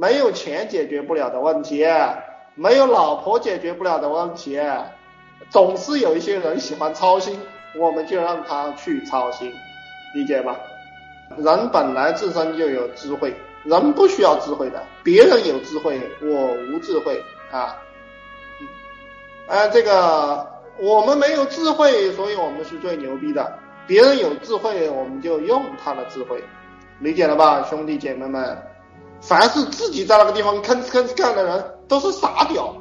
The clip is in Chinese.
没有钱解决不了的问题，没有老婆解决不了的问题，总是有一些人喜欢操心，我们就让他去操心，理解吧？人本来自身就有智慧，人不需要智慧的，别人有智慧，我无智慧啊。呃，这个我们没有智慧，所以我们是最牛逼的。别人有智慧，我们就用他的智慧，理解了吧，兄弟姐妹们？凡是自己在那个地方吭哧吭哧干的人，都是傻屌。